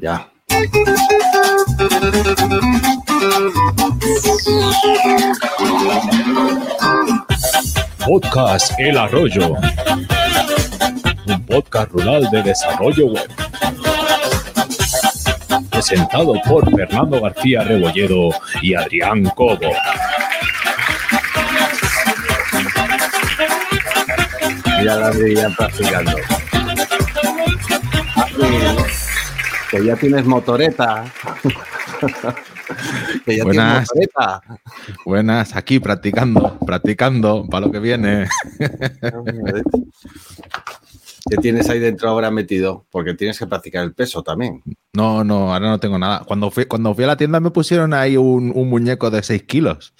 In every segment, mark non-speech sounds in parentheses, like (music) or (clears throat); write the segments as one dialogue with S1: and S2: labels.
S1: Ya.
S2: Podcast El Arroyo. Un podcast rural de desarrollo web. Presentado por Fernando García Rebolledo y Adrián Cobo.
S1: Mira la ya practicando. Que ya tienes motoreta. (laughs) que ya
S3: Buenas.
S1: tienes motoreta.
S3: Buenas, aquí practicando, practicando para lo que viene. (laughs)
S1: ¿Qué tienes ahí dentro ahora metido? Porque tienes que practicar el peso también.
S3: No, no, ahora no tengo nada. Cuando fui, cuando fui a la tienda me pusieron ahí un, un muñeco de 6 kilos.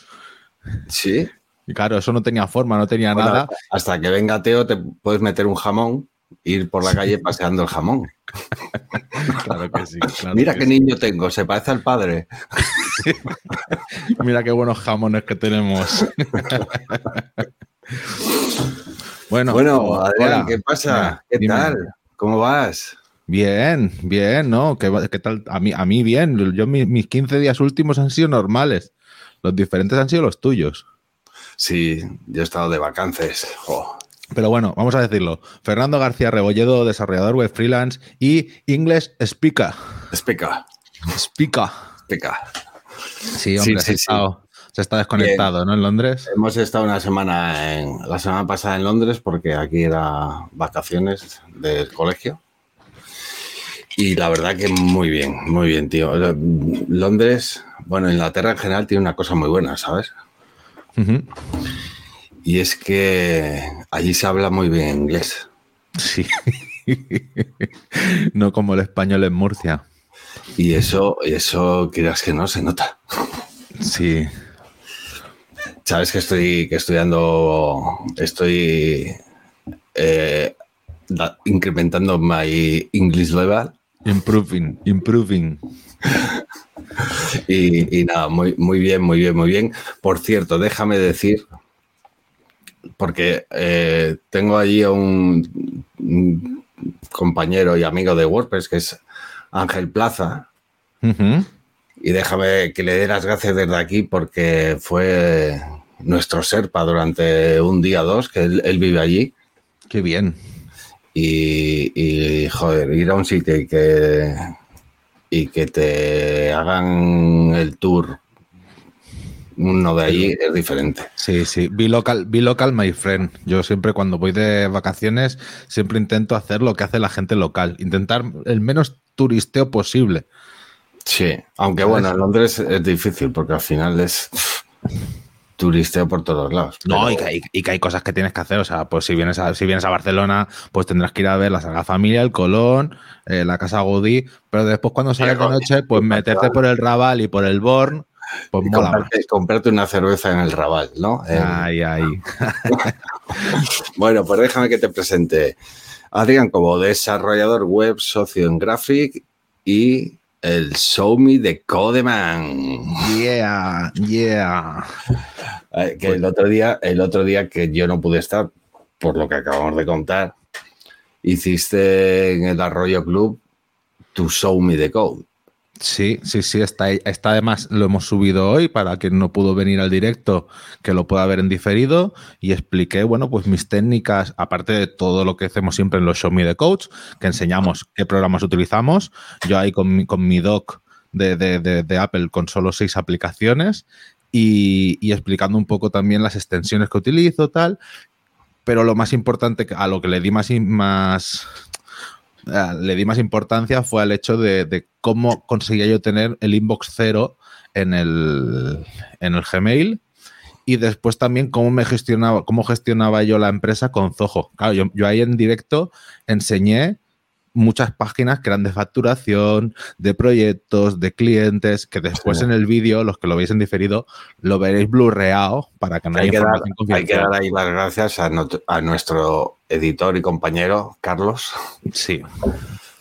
S1: Sí.
S3: Y claro, eso no tenía forma, no tenía
S1: Bueno,
S3: nada.
S1: Hasta que venga Teo, te puedes meter un jamón, ir por la calle paseando el jamón. (laughs)
S3: Claro que sí. claro
S1: Mira
S3: que
S1: qué
S3: sí.
S1: niño tengo, se parece al padre.
S3: Mira qué buenos jamones que tenemos. bueno,
S1: Bueno, Adrián. ¿qué pasa? ¿Qué
S3: dime.
S1: tal? ¿Cómo vas?
S3: Bien, bien, ¿no? ¿Qué, tal? A mí, a mí bien. Yo mi- mis 15 días últimos han sido normales. Los diferentes han sido los tuyos.
S1: Sí, yo he estado de vacances.
S3: Pero bueno, vamos a decirlo. Fernando García Rebolledo, desarrollador web freelance y English speaker.
S1: Explica,
S3: Speaker.
S1: explica.
S3: Sí, hombre,
S1: Sí,
S3: se,
S1: sí,
S3: está desconectado, ¿no? En Londres.
S1: Hemos estado una semana en, la semana pasada en Londres porque aquí era vacaciones del colegio. Y la verdad que muy bien, muy bien, tío. Londres, bueno, Inglaterra en general tiene una cosa muy buena, ¿sabes?
S3: Ujú.
S1: Y es que allí se habla muy bien inglés.
S3: Sí. (laughs) no como el español en Murcia.
S1: Y eso, eso, quieras que no, se nota.
S3: Sí.
S1: Sabes que estoy que estudiando, estoy eh, da- incrementando my English level
S3: Improving, improving. (laughs)
S1: y, y nada, muy, muy bien, muy bien, muy bien. Por cierto, déjame decir, porque eh, tengo allí a un, un compañero y amigo de WordPress que es Ángel Plaza. Y déjame que le dé las gracias desde aquí porque fue nuestro Serpa durante un día o dos, que él, él vive allí.
S3: Qué bien.
S1: Y, y, joder, ir a un sitio y que, y que te hagan el tour uno de allí es diferente.
S3: Sí, sí. Be local, my friend. Yo siempre cuando voy de vacaciones, siempre intento hacer lo que hace la gente local. Intentar el menos turisteo posible.
S1: Sí, aunque bueno, en Londres es difícil porque al final es turisteo por todos lados.
S3: No,
S1: Pero-
S3: y que, y que hay cosas que tienes que hacer. O sea, pues si vienes a, si vienes a Barcelona, pues tendrás que ir a ver la Sagrada Familia, el Colón, eh, la Casa Gaudí. Pero después, cuando sales de noche, pues meterte por el Raval y por el Born, pues
S1: y
S3: mola más.
S1: comprarte, comprarte una cerveza en el Raval, ¿no?
S3: Ay, ay. (laughs)
S1: Bueno, pues déjame que te presente. Adrián como desarrollador web, socio en Graphic y el Show Me de Codeman.
S3: Yeah, yeah.
S1: Eh, Que el otro día, el otro día que yo no pude estar, por lo que acabamos de contar, hiciste en el Arroyo Club tu Show Me the Code.
S3: Sí, sí, sí, está, está además, lo hemos subido hoy para quien no pudo venir al directo, que lo pueda ver en diferido y expliqué, bueno, pues mis técnicas, aparte de todo lo que hacemos siempre en los Show Me the Coach, que enseñamos qué programas utilizamos, yo ahí con mi, con mi doc de, de- de- Apple con solo seis aplicaciones y, explicando un poco también las extensiones que utilizo, tal, pero lo más importante, a lo que le di más, más le di más importancia fue al hecho de, de cómo conseguía yo tener el inbox cero en el, en el Gmail y después también cómo me gestionaba, cómo gestionaba yo la empresa con Zoho. Claro, yo, yo ahí en directo enseñé muchas páginas que eran de facturación, de proyectos, de clientes, que después
S1: Sí.
S3: en el vídeo, los que lo veis en diferido, lo veréis blurreado para que no haya
S1: Hay que, dar, hay que dar ahí las gracias a nuestro editor y compañero, Carlos,
S3: Sí,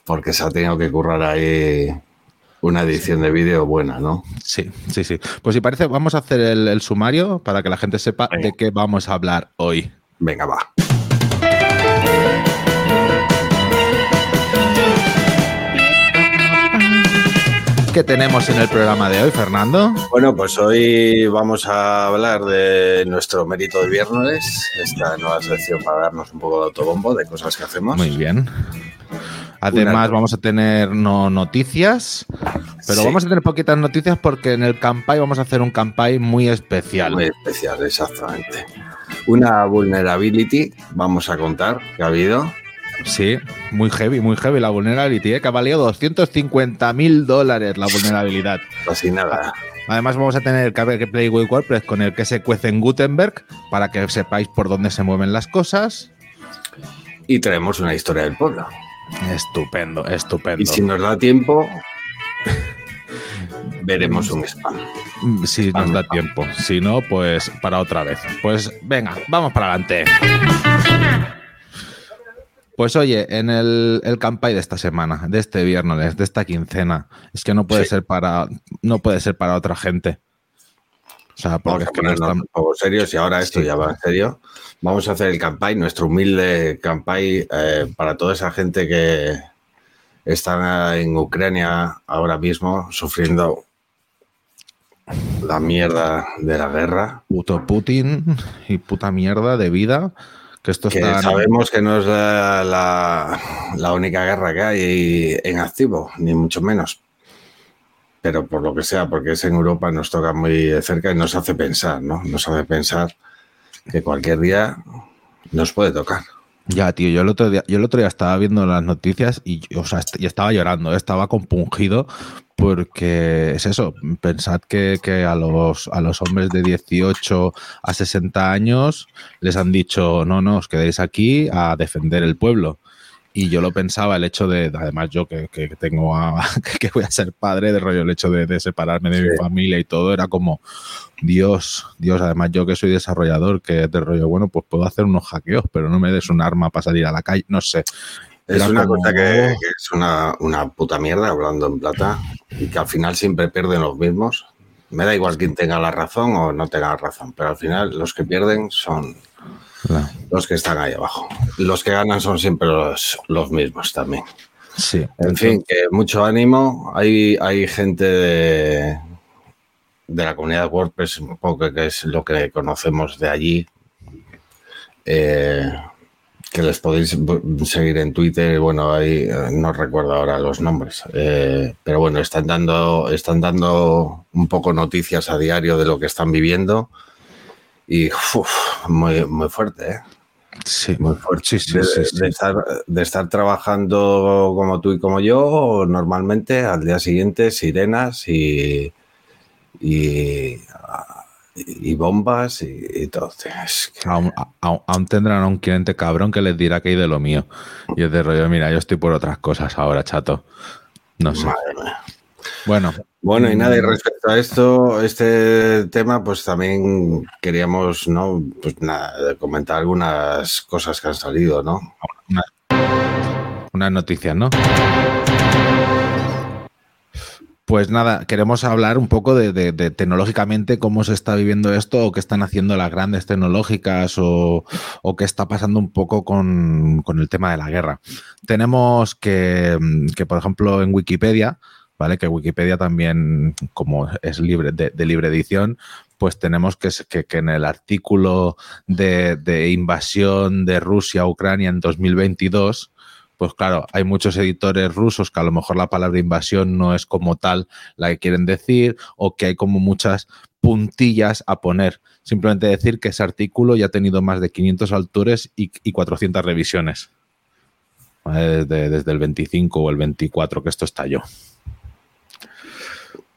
S1: porque se ha tenido que currar ahí una edición de vídeo buena, ¿no?
S3: Sí, sí, sí. Pues si parece, vamos a hacer el, el sumario para que la gente sepa
S1: Venga.
S3: de qué vamos a hablar hoy.
S1: Venga, va.
S3: ¿Qué tenemos en el programa de hoy, Fernando?
S1: Bueno, pues hoy vamos a hablar de nuestro mérito de viernes, esta nueva sección para darnos un poco de autobombo de cosas que hacemos.
S3: Muy bien. Además, vamos a tener no noticias, pero
S1: Sí.
S3: vamos a tener poquitas noticias porque en el Campai vamos a hacer un Campai muy especial.
S1: Muy especial, exactamente. Una vulnerability, vamos a contar que ha habido.
S3: Sí, muy heavy, muy heavy la vulnerability, ¿eh? que ha valido 250 mil dólares la vulnerabilidad. (laughs)
S1: Casi nada.
S3: Además, vamos a tener el que Play with WordPress con el que se cuece en Gutenberg para que sepáis por dónde se mueven las cosas.
S1: Y traemos una historia del pueblo.
S3: Estupendo, estupendo.
S1: Y si nos da tiempo, (laughs) veremos un spam.
S3: Mm, Si nos da tiempo. Si no, pues para otra vez. Pues venga, vamos para adelante. Pues oye, en el, el campai de esta semana, de este viernes, de esta quincena, es que no puede
S1: Sí.
S3: ser para no puede ser para otra gente. O sea, porque
S1: Vamos
S3: es que no están.
S1: un poco serios y ahora esto
S3: Sí.
S1: ya va en serio. Vamos a hacer el campaign, nuestro humilde campaign eh, para toda esa gente que está en Ucrania ahora mismo sufriendo la mierda de la guerra.
S3: Puto Putin y puta mierda de vida. Que esto
S1: Que
S3: está.
S1: sabemos que no es la, la- la única guerra que hay en activo, ni mucho menos. Pero por lo que sea, porque es en Europa, nos toca muy de cerca y nos hace pensar, ¿no? Nos hace pensar que cualquier día nos puede tocar.
S3: Ya, tío, yo el otro día, yo el otro día estaba viendo las noticias y, o sea, y estaba llorando, ¿eh? estaba compungido porque es eso, pensad que, que a, los, a los hombres de 18 a 60 años les han dicho, no, no, os quedéis aquí a defender el pueblo. Y yo lo pensaba, el hecho de, además yo que, que tengo a, (laughs) que voy a ser padre, de rollo, el hecho de, de separarme de mi familia y todo, era como, Dios, Dios, además yo que soy desarrollador, que de rollo, bueno, pues puedo hacer unos hackeos, pero no me des un arma para salir a la calle, no sé.
S1: Es una
S3: como-
S1: cosa que, que es una, una puta mierda, hablando en plata, y que al final siempre pierden los mismos. Me da igual quién tenga la razón o no tenga la razón, pero al final los que pierden son los que están ahí abajo. Los que ganan son siempre los, los mismos también.
S3: Sí,
S1: En fin, que mucho ánimo. Hay, hay gente de, de la comunidad WordPress, un poco que es lo que conocemos de allí, eh, que les podéis seguir en Twitter. Bueno, ahí eh, no recuerdo ahora los nombres, eh, pero bueno, están dando, están dando un poco noticias a diario de lo que están viviendo. Y uf, muy, muy fuerte, ¿eh?
S3: sí,
S1: muy fuerte.
S3: Sí, sí,
S1: de,
S3: sí, sí.
S1: de estar, de estar trabajando como tú y como yo, normalmente al día siguiente sirenas y, y, y bombas y, y todo. Es que-
S3: Aún, aún- aún tendrán a un cliente cabrón que les dirá que hay de lo mío. Y es de rollo, mira, yo estoy por otras cosas ahora, chato. No sé. Bueno,
S1: Bueno, y nada, y
S3: Mm.
S1: respecto a esto, este tema, pues también queríamos, ¿no? Pues nada, comentar algunas cosas que han salido, ¿no?
S3: unas noticias, ¿no? Pues nada, queremos hablar un poco de, tecnológicamente cómo se está viviendo esto o qué están haciendo las grandes tecnológicas o, qué está pasando un poco con, el tema de la guerra. Tenemos que, por ejemplo, en Wikipedia, ¿vale? Que Wikipedia también, como es libre de, libre edición, pues tenemos que, que- que en el artículo de invasión de Rusia a Ucrania en 2022, pues claro, hay muchos editores rusos que a lo mejor la palabra invasión no es como tal la que quieren decir o que hay como muchas puntillas a poner. Simplemente decir que ese artículo ya ha tenido más de 500 autores y, y 400 revisiones. ¿Vale? Desde, desde el 25 o el 24 que esto estalló.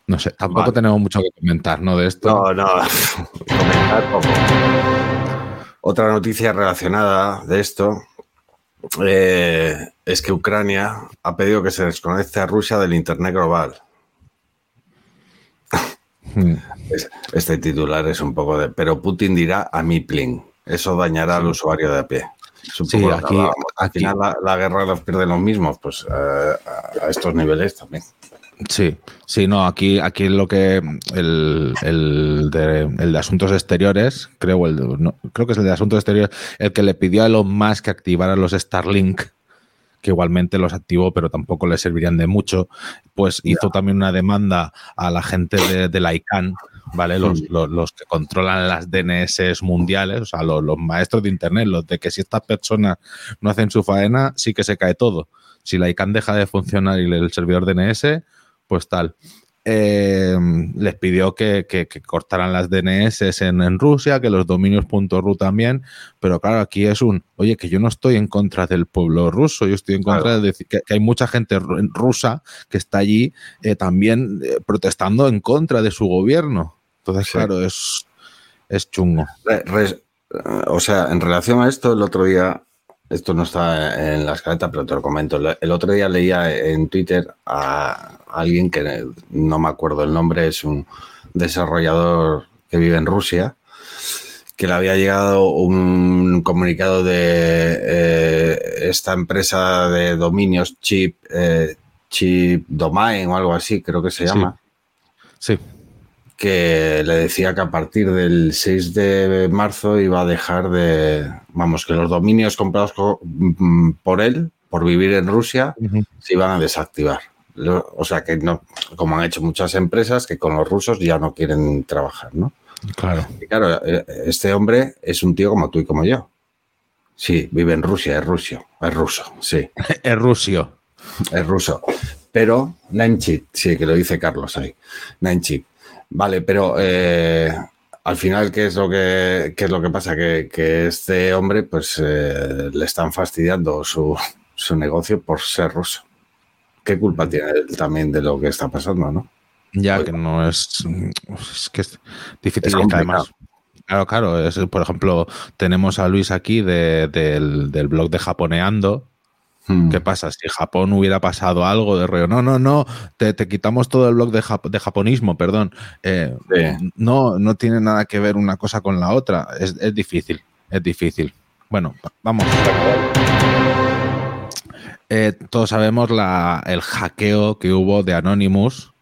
S3: No sé, tampoco
S1: Vale.
S3: tenemos mucho que comentar, ¿no? De esto.
S1: No, no, (laughs) comentar poco. Otra noticia relacionada de esto eh, es que Ucrania ha pedido que se desconecte a Rusia del Internet global.
S3: Hmm.
S1: Es- Este titular es un poco de... Pero Putin dirá a mi plin. Eso dañará al usuario de a pie.
S3: Sí, aquí-.
S1: Al final la, la guerra los pierden los mismos, pues eh, a estos niveles también.
S3: Sí, sí, no, aquí, aquí lo que el, el de, el de Asuntos Exteriores, creo, el no, creo que es el de Asuntos Exteriores, el que le pidió a Elon Musk que activara los Starlink, que igualmente los activó, pero tampoco le servirían de mucho. Pues hizo también una demanda a la gente de, la ICANN, ¿vale? Los, los, que controlan las DNS mundiales, o sea, los, los, maestros de Internet, los de que si estas personas no hacen su faena, sí que se cae todo. Si la ICANN deja de funcionar y el servidor DNS, pues tal. Eh, les pidió que, cortaran las DNS en, Rusia, que los dominios .ru también, pero claro, aquí es un, oye, que yo no estoy en contra del pueblo ruso, yo estoy en contra de decir que, hay mucha gente rusa que está allí eh, también eh, protestando en contra de su gobierno. Entonces, claro, es, es chungo.
S1: o sea, en relación a esto, el otro día esto no está en la escaleta, pero te lo comento. El otro día leía en Twitter a alguien que no me acuerdo el nombre, es un desarrollador que vive en Rusia, que le había llegado un comunicado de eh, esta empresa de dominios Chip, eh, Chip Domain o algo así, creo que se llama.
S3: sí
S1: que le decía que a partir del 6 de marzo iba a dejar de, vamos, que los dominios comprados mm, por él, por vivir en Rusia, se iban a desactivar. O sea que no, como han hecho muchas empresas, que con los rusos ya no quieren trabajar, ¿no?
S3: Claro.
S1: Y claro, eh, este hombre es un tío como tú y como yo. Sí, vive en Rusia, es ruso, es ruso, sí. (laughs)
S3: es rusio.
S1: Es ruso. Pero Nanchit, sí, que lo dice Carlos ahí. Nanchit. Vale, pero eh, al final, ¿qué es lo que, es lo que pasa? Que, este hombre, pues, eh, le están fastidiando su, negocio por ser ruso. ¿Qué culpa tiene él también de lo que está pasando, no?
S3: Ya que no es, es que es difícil. además, claro, claro. Es, por ejemplo, tenemos a Luis aquí del, del blog de Japoneando, Hmm. ¿Qué pasa? Si Japón hubiera pasado algo de rollo, no, no, no, te, quitamos todo el blog de, de japonismo, perdón. Eh, no, no tiene nada que ver una cosa con la otra. Es, difícil, es difícil. Bueno, vamos. Eh, todos sabemos la, el hackeo que hubo de Anonymous,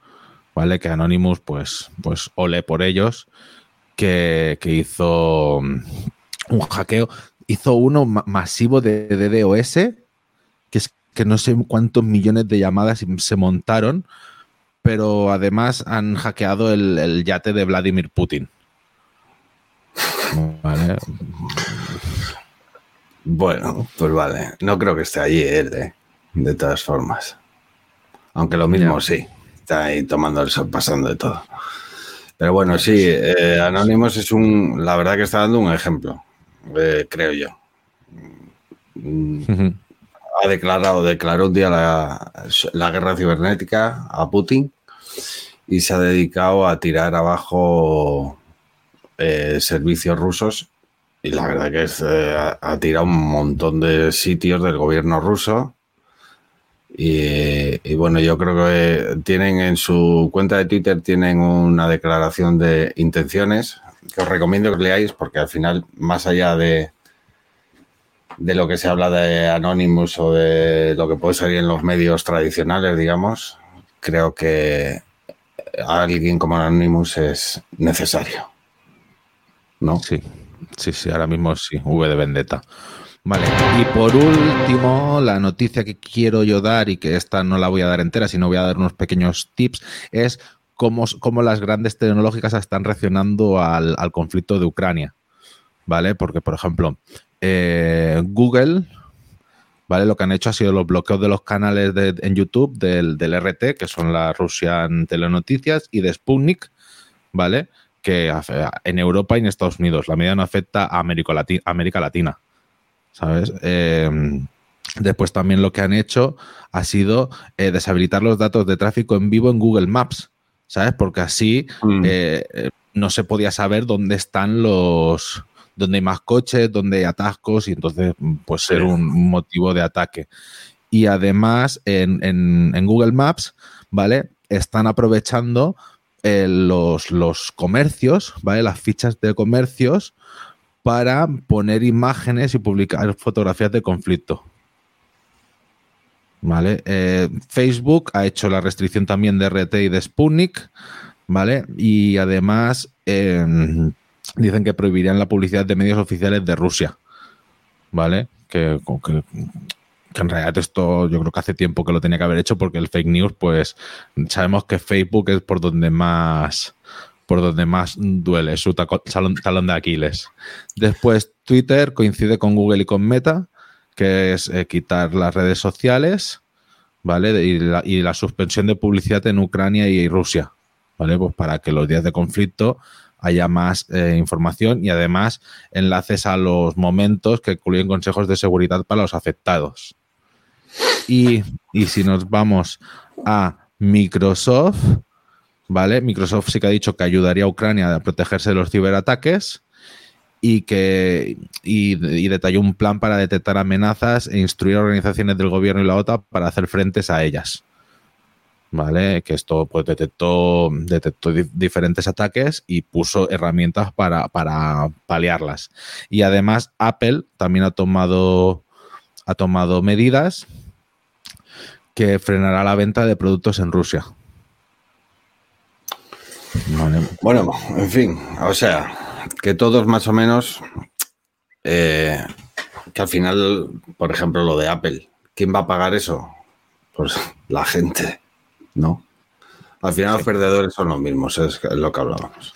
S3: ¿vale? Que Anonymous, pues, pues ole por ellos, que, que hizo un hackeo, hizo uno masivo de DDoS que no sé cuántos millones de llamadas se montaron, pero además han hackeado el, yate de Vladimir Putin.
S1: Bueno, pues vale. No creo que esté allí él, ¿eh? de todas formas. Aunque lo mismo sí. Está ahí tomando el sol, pasando de todo. Pero bueno, sí, eh, Anonymous es un. La verdad que está dando un ejemplo, eh, creo yo ha declarado, declaró un día la, guerra cibernética a Putin y se ha dedicado a tirar abajo eh, servicios rusos y la verdad que es, eh, ha, tirado un montón de sitios del gobierno ruso y, bueno, yo creo que tienen en su cuenta de Twitter tienen una declaración de intenciones que os recomiendo que leáis porque al final, más allá de, de lo que se habla de Anonymous o de lo que puede salir en los medios tradicionales, digamos, creo que alguien como Anonymous es necesario. ¿No?
S3: Sí, sí, sí, ahora mismo sí, V de Vendetta. Vale, y por último, la noticia que quiero yo dar, y que esta no la voy a dar entera, sino voy a dar unos pequeños tips, es cómo, cómo las grandes tecnológicas están reaccionando al, al conflicto de Ucrania. ¿Vale? Porque, por ejemplo, eh, Google, ¿vale? Lo que han hecho ha sido los bloqueos de los canales de, en YouTube del, RT, que son la Russian Telenoticias, y de Sputnik, ¿vale? Que en Europa y en Estados Unidos. La medida no afecta a América, Latina, ¿sabes? Em, después también lo que han hecho ha sido eh, deshabilitar los datos de tráfico en vivo en Google Maps, ¿sabes? Porque así mm. eh, no se podía saber dónde están los, donde hay más coches, donde hay atascos y entonces puede ser un motivo de ataque. Y además en, Google Maps, ¿vale? Están aprovechando eh, los, los comercios, ¿vale? Las fichas de comercios para poner imágenes y publicar fotografías de conflicto. ¿Vale? Eh, Facebook ha hecho la restricción también de RT y de Sputnik, ¿vale? Y además em, dicen que prohibirían la publicidad de medios oficiales de Rusia. ¿Vale? Que, en realidad esto yo creo que hace tiempo que lo tenía que haber hecho porque el fake news, pues sabemos que Facebook es por donde más por donde más duele, su talón, de Aquiles. Después Twitter coincide con Google y con Meta, que es eh, quitar las redes sociales, ¿vale? Y la, suspensión de publicidad en Ucrania y Rusia, ¿vale? Pues para que los días de conflicto haya más eh, información y además enlaces a los momentos que incluyen consejos de seguridad para los afectados. Y, si nos vamos a Microsoft, ¿vale? Microsoft sí que ha dicho que ayudaría a Ucrania a protegerse de los ciberataques y que y, detalló un plan para detectar amenazas e instruir a organizaciones del gobierno y la OTAN para hacer frentes a ellas. ¿Vale? Que esto pues, detectó, detectó diferentes ataques y puso herramientas para, para paliarlas. Y además, Apple también ha tomado, ha tomado medidas que frenará la venta de productos en Rusia.
S1: Bueno, en fin, o sea, que todos más o menos, eh, que al final, por ejemplo, lo de Apple, ¿quién va a pagar eso? Pues la gente, ¿no? Al final los perdedores son los mismos, es lo que hablábamos.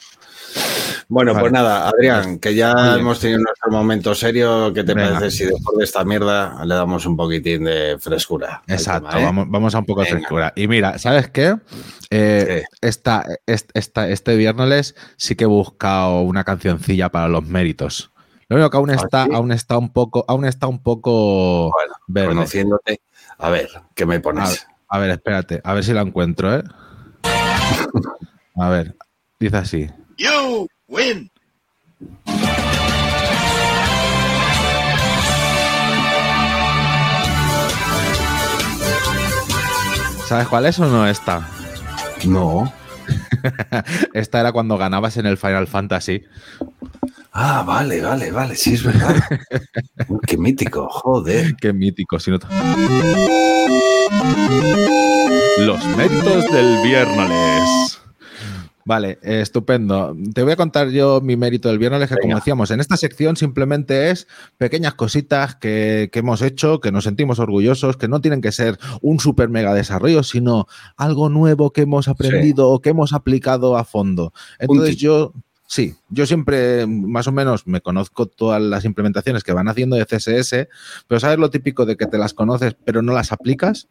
S1: Bueno, pues nada, Adrián, que ya hemos tenido nuestro momento serio. ¿Qué te parece si después de esta mierda le damos un poquitín de frescura?
S3: Exacto, ¿eh? vamos, a un poco de frescura. Y mira, ¿sabes qué? Eh, este viernes sí que he buscado una cancioncilla para los méritos. Lo único que aún ¿Ah, está, aún está un poco, aún está un poco
S1: bueno, Conociéndote. A ver, ¿qué me pones?
S3: A, ver, espérate, a ver si la encuentro, ¿eh? a ver, dice así. You win. ¿Sabes cuál es o no esta?
S1: No. (laughs)
S3: esta era cuando ganabas en el Final Fantasy.
S1: Ah, vale, vale, vale, sí es verdad. Qué mítico, joder. (laughs)
S3: Qué mítico, si no... Los méritos del viernes. Vale, estupendo. Te voy a contar yo mi mérito del viernes, que como decíamos, en esta sección simplemente es pequeñas cositas que, hemos hecho, que nos sentimos orgullosos, que no tienen que ser un super mega desarrollo, sino algo nuevo que hemos aprendido o que hemos aplicado a fondo. Entonces yo, sí, yo siempre más o menos me conozco todas las implementaciones que van haciendo de CSS, pero ¿sabes lo típico de que te las conoces pero no las aplicas?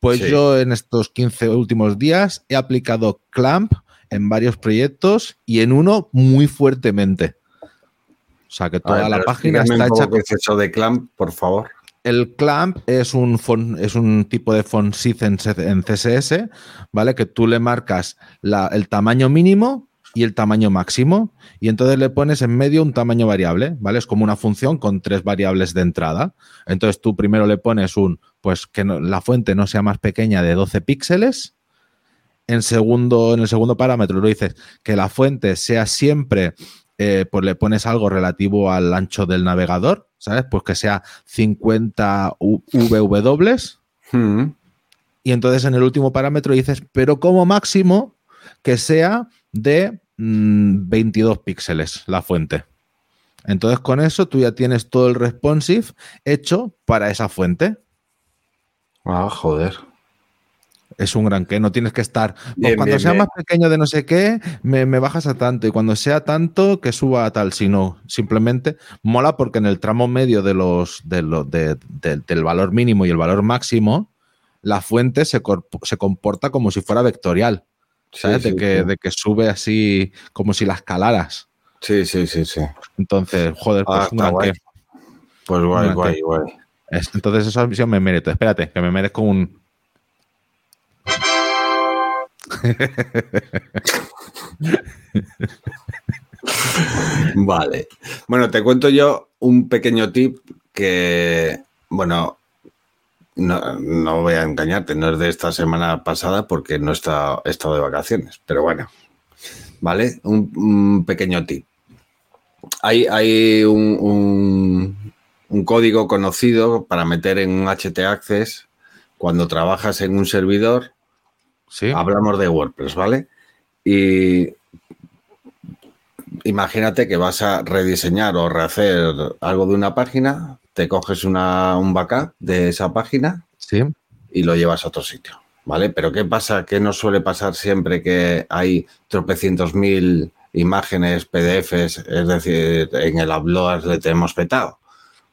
S3: Pues yo en estos 15 últimos días he aplicado Clamp en varios proyectos y en uno muy fuertemente. O sea que toda la página está hecha.
S1: ¿Qué es eso de Clamp, por favor?
S3: El clamp es un, es un tipo de font en, en CSS, ¿vale? Que tú le marcas el tamaño mínimo y el tamaño máximo, y entonces le pones en medio un tamaño variable, ¿vale? Es como una función con tres variables de entrada. Entonces tú primero le pones un, pues que la fuente no sea más pequeña de 12 píxeles, en, segundo, en el segundo parámetro lo dices que la fuente sea siempre, eh, pues le pones algo relativo al ancho del navegador, ¿sabes? Pues que sea 50 VW. Hmm. Y entonces en el último parámetro dices, pero como máximo que sea de 22 mm, píxeles la fuente. Entonces con eso tú ya tienes todo el responsive hecho para esa fuente.
S1: Ah, joder
S3: es un gran que, no tienes que estar. Pues cuando sea más pequeño de no sé qué, me, bajas a tanto. Y cuando sea tanto, que suba a tal. Sino simplemente mola porque en el tramo medio de los, de del valor mínimo y el valor máximo, la fuente se, se comporta como si fuera vectorial. ¿Sabes? de, que, de que sube así como si la escalaras.
S1: Sí, sí, sí, sí.
S3: Entonces, joder, pues ah, un gran
S1: guay. Pues guay, guay, guay.
S3: Entonces, esa misión me merece. Espérate, que me merezco un, (laughs)
S1: vale. Bueno, te cuento yo un pequeño tip que, bueno, no, voy a engañarte, no es de esta semana pasada porque no he estado, de vacaciones, pero bueno, ¿vale? Un, pequeño tip. Hay, hay un, un, código conocido para meter en un HT Access cuando trabajas en un servidor Hablamos de WordPress, ¿vale? Y imagínate que vas a rediseñar o rehacer algo de una página, te coges una, un backup de esa página
S3: Sí.
S1: y lo llevas a otro sitio, ¿vale? Pero ¿qué pasa? ¿Qué nos suele pasar siempre que hay tropecientos mil imágenes, PDFs, es decir, en el Upload le tenemos petado?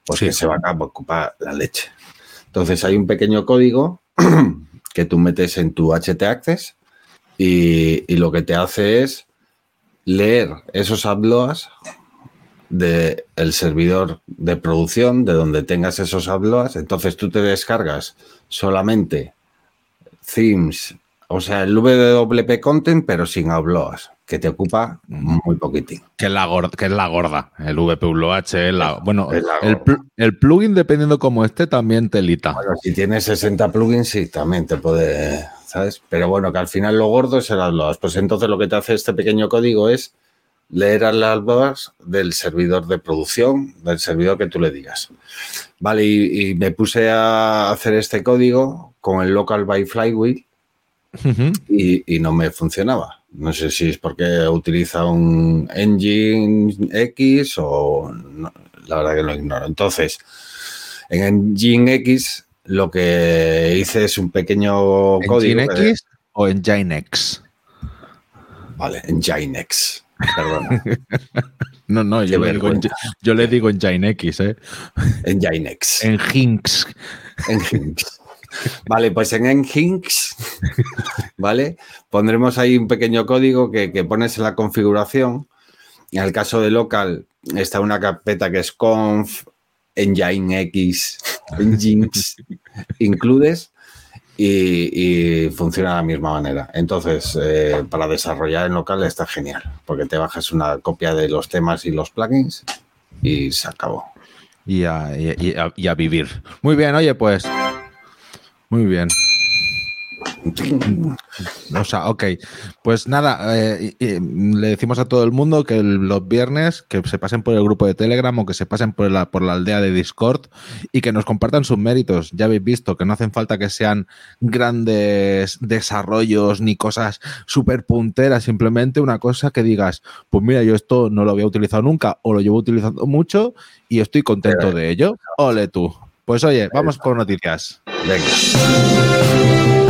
S1: Pues
S3: Sí.
S1: que ese backup ocupa la leche. Entonces hay un pequeño código (clears throat) que tú metes en tu HT Access y, y lo que te hace es leer esos uploads del servidor de producción, de donde tengas esos uploads. Entonces tú te descargas solamente themes, o sea, el WP content, pero sin uploads, que te ocupa muy poquitín.
S3: Que es la gorda, que es la gorda. El VPWH, la, bueno,
S1: es la
S3: el, el plugin, dependiendo como esté, también te lita.
S1: Bueno, si tienes 60 plugins, sí, también te puede, ¿sabes? Pero bueno, que al final lo gordo es el uploads. Pues entonces lo que te hace este pequeño código es leer las del servidor de producción, del servidor que tú le digas. Vale, y, y me puse a hacer este código con el local by flywheel y, y no me funcionaba. No sé si es porque utiliza un engine X o no, la verdad que lo ignoro. Entonces, en Engine X lo que hice es un pequeño
S3: ¿En
S1: código. que-
S3: GeneX o en Ginex?
S1: Vale, Engine X. (laughs) Perdona. (laughs)
S3: No, no, yo, le digo, en, yo le digo en Ginex, ¿eh?
S1: Engine X.
S3: En.
S1: Nginx. Vale, pues en Nginx, ¿vale? Pondremos ahí un pequeño código que, que pones en la configuración. En el caso de local, está una carpeta que es conf, nginx, nginx, (laughs) includes y, funciona de la misma manera. Entonces, eh, para desarrollar en local está genial, porque te bajas una copia de los temas y los plugins y se acabó.
S3: y a- y a vivir. Muy bien, oye, pues. Muy bien. (laughs) O sea, ok. Pues nada, eh, le decimos a todo el mundo que el- los viernes que se pasen por el grupo de Telegram o que se pasen por la, por la aldea de Discord y que nos compartan sus méritos. Ya habéis visto que no hacen falta que sean grandes desarrollos ni cosas súper punteras, simplemente una cosa que digas, pues mira, yo esto no lo había utilizado nunca o lo llevo utilizando mucho y estoy contento de ello. Ole tú. Pues oye, vamos con noticias.
S1: Venga.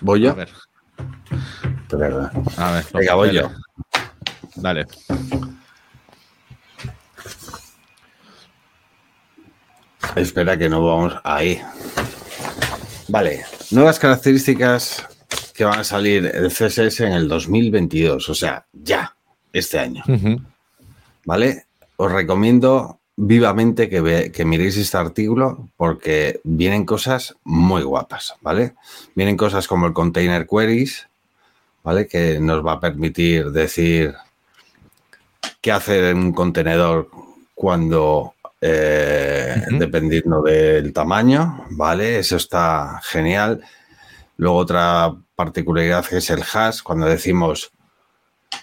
S1: ¿Voy yo?
S3: A ver, a ver.
S1: Venga, voy yo.
S3: Dale.
S1: Espera que no vamos ahí. Vale, nuevas características que van a salir el CSS en el 2022, o sea, ya, este año. ¿Vale? Os recomiendo vivamente que, ve- que miréis este artículo porque vienen cosas muy guapas, ¿vale? Vienen cosas como el container queries, ¿vale? Que nos va a permitir decir qué hacer en un contenedor cuando, eh, dependiendo del tamaño, ¿vale? Eso está genial. Luego otra particularidad que es el hash, cuando decimos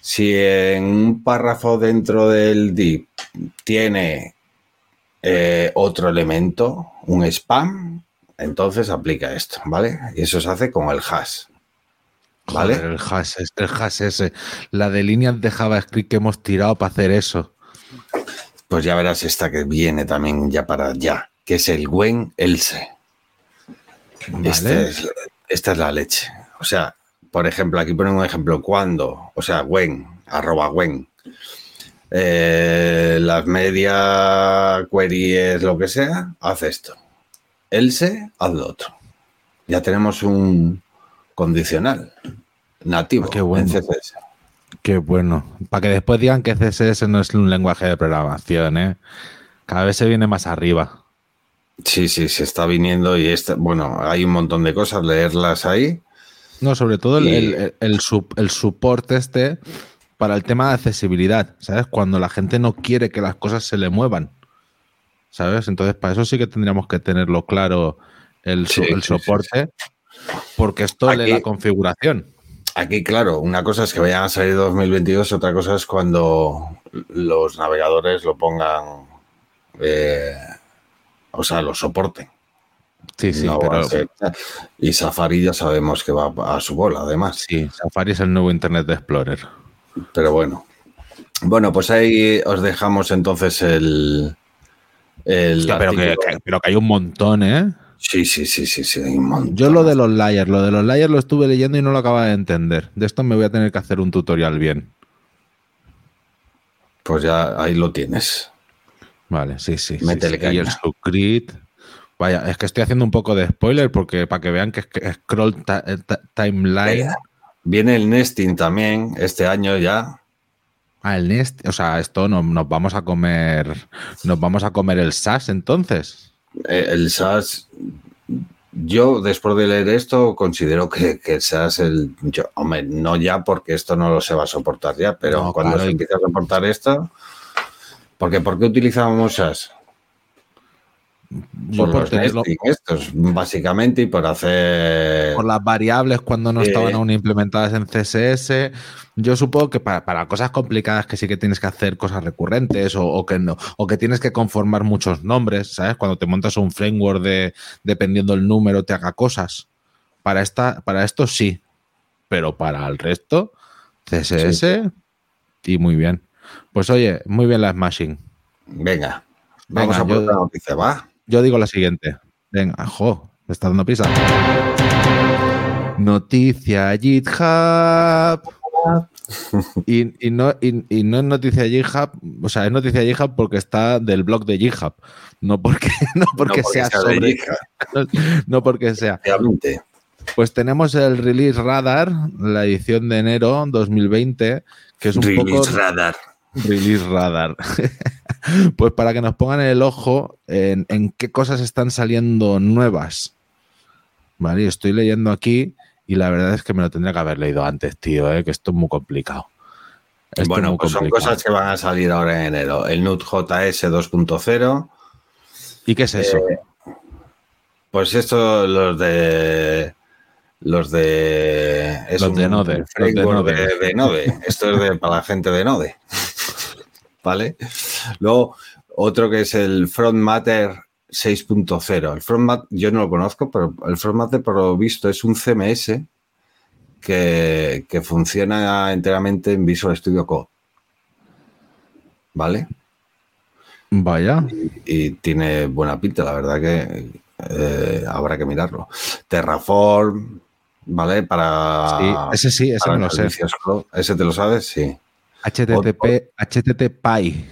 S1: si en un párrafo dentro del div tiene eh, otro elemento, un spam, entonces aplica esto, ¿vale? Y eso se hace con el hash. ¿Vale?
S3: Joder, el hash, es- el hash ese. La de líneas de JavaScript que hemos tirado para hacer eso.
S1: Pues ya verás esta que viene también ya para ya, que es el when else.
S3: ¿Vale?
S1: Esta es, esta es la leche. O sea, por ejemplo, aquí ponen un ejemplo, cuando, o sea, when, arroba when. Eh, las media queries, lo que sea, haz esto. Else, haz lo otro. Ya tenemos un condicional nativo
S3: qué bueno.
S1: en CSS.
S3: Qué bueno. Para que después digan que CSS no es un lenguaje de programación, ¿eh? Cada vez se viene más arriba.
S1: Sí, sí, se está viniendo y este, bueno, hay un montón de cosas, leerlas ahí.
S3: No, sobre todo el,
S1: Y-
S3: el, el, el sup- el support este para el tema de accesibilidad, ¿sabes? Cuando la gente no quiere que las cosas se le muevan, ¿sabes? Entonces, para eso sí que tendríamos que tenerlo claro el, su-
S1: Sí,
S3: el
S1: sí, sí,
S3: soporte, porque esto
S1: Aquí-
S3: la configuración.
S1: Aquí, claro, una cosa es que vayan a salir 2022, otra cosa es cuando los navegadores lo pongan, eh, o sea, lo soporten.
S3: Sí, sí,
S1: No
S3: pero
S1: Y Safari ya sabemos que va a su bola, además.
S3: sí, Safari es el nuevo Internet Explorer.
S1: Pero bueno. Bueno, pues ahí os dejamos entonces el. el
S3: Hostia, pero, que, pero que hay un montón, ¿eh?
S1: Sí, sí, sí, sí, sí. hay un montón.
S3: Yo lo de los layers, lo de los layers lo estuve leyendo y no lo acaba de entender. De esto me voy a tener que hacer un tutorial bien.
S1: Pues ya ahí lo tienes.
S3: Vale, sí, sí. sí,
S1: Métele
S3: sí. Y el subgrid. Vaya, es que estoy haciendo un poco de spoiler porque para que vean que es que scroll ta- eh, ta- timeline.
S1: Viene el nesting también este año ya.
S3: Ah, el Nest, o sea, esto no, nos vamos a comer, nos vamos a comer el SAS entonces.
S1: Eh, El SAS. Yo, después de leer esto, considero que, que el SAS, el, yo, hombre, no ya porque esto no lo se va a soportar ya, pero
S3: No,
S1: cuando
S3: claro,
S1: se empiece a soportar esto, porque ¿por qué utilizábamos SAS? Por
S3: tenerlo-
S1: estos, básicamente, y por hacer...
S3: por las variables cuando no
S1: Eh.
S3: estaban aún implementadas en CSS. Yo supongo que para, para cosas complicadas que sí que tienes que hacer cosas recurrentes o, o que no, o que tienes que conformar muchos nombres, ¿sabes? Cuando te montas un framework de dependiendo del número te haga cosas. Para esta, para esto sí. Pero para el resto, CSS y muy bien. Pues oye, muy bien la smashing.
S1: Venga, vamos
S3: Venga,
S1: a por
S3: yo-
S1: otra noticia, ¿va?
S3: Yo digo la siguiente. Venga, jo, me está dando prisa. Noticia GitHub. (laughs) Y, y no, y, y no es noticia GitHub, o sea, es noticia GitHub porque está del blog de GitHub, no porque, (laughs) no porque,
S1: No
S3: sea sobre,
S1: GitHub, (laughs)
S3: no porque sea.
S1: efectivamente.
S3: Pues tenemos el Release Radar, la edición de enero 2020, que es un
S1: Release
S3: poco
S1: Radar.
S3: Release Radar. (laughs) pues para que nos pongan el ojo en, en qué cosas están saliendo nuevas. Vale, estoy leyendo aquí y la verdad es que me lo tendría que haber leído antes, tío, ¿eh? que esto es muy complicado. Esto
S1: Bueno,
S3: muy
S1: pues son cosas que van a salir ahora en enero. El Node.js 2.0.
S3: ¿Y qué es eso?
S1: Eh, Pues esto, los de. Los de. es
S3: Los de Node, los de
S1: framework
S3: Node.
S1: de, de Node. Esto es de, para la gente de Node. (laughs) ¿Vale? Luego, otro que es el Front Matter 6.0. El Front yo no lo conozco, pero el Front Matter, por lo visto, es un CMS que, que funciona enteramente en Visual Studio Code. ¿Vale?
S3: Vaya.
S1: y tiene buena pinta, la verdad que eh, habrá que mirarlo. Terraform, ¿vale? Para.
S3: Sí, ese sí, ese
S1: para
S3: me lo sé.
S1: ¿Ese te lo sabes? Sí.
S3: HTTP, HTTPy.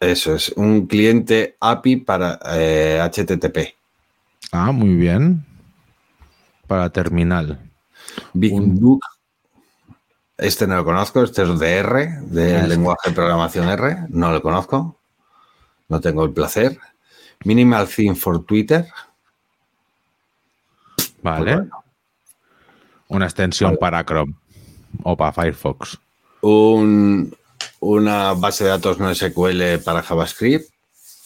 S1: Eso es, un cliente API para eh, HTTP.
S3: Ah, muy bien. Para terminal.
S1: Big
S3: Un-
S1: Book. Este no lo conozco, este es de R, del
S3: Ah,
S1: lenguaje de programación R. No lo conozco. No tengo el placer. Minimal Theme for Twitter.
S3: Vale.
S1: Pues bueno.
S3: Una extensión
S1: Vale.
S3: para Chrome o para Firefox.
S1: Un- una base de datos no SQL para JavaScript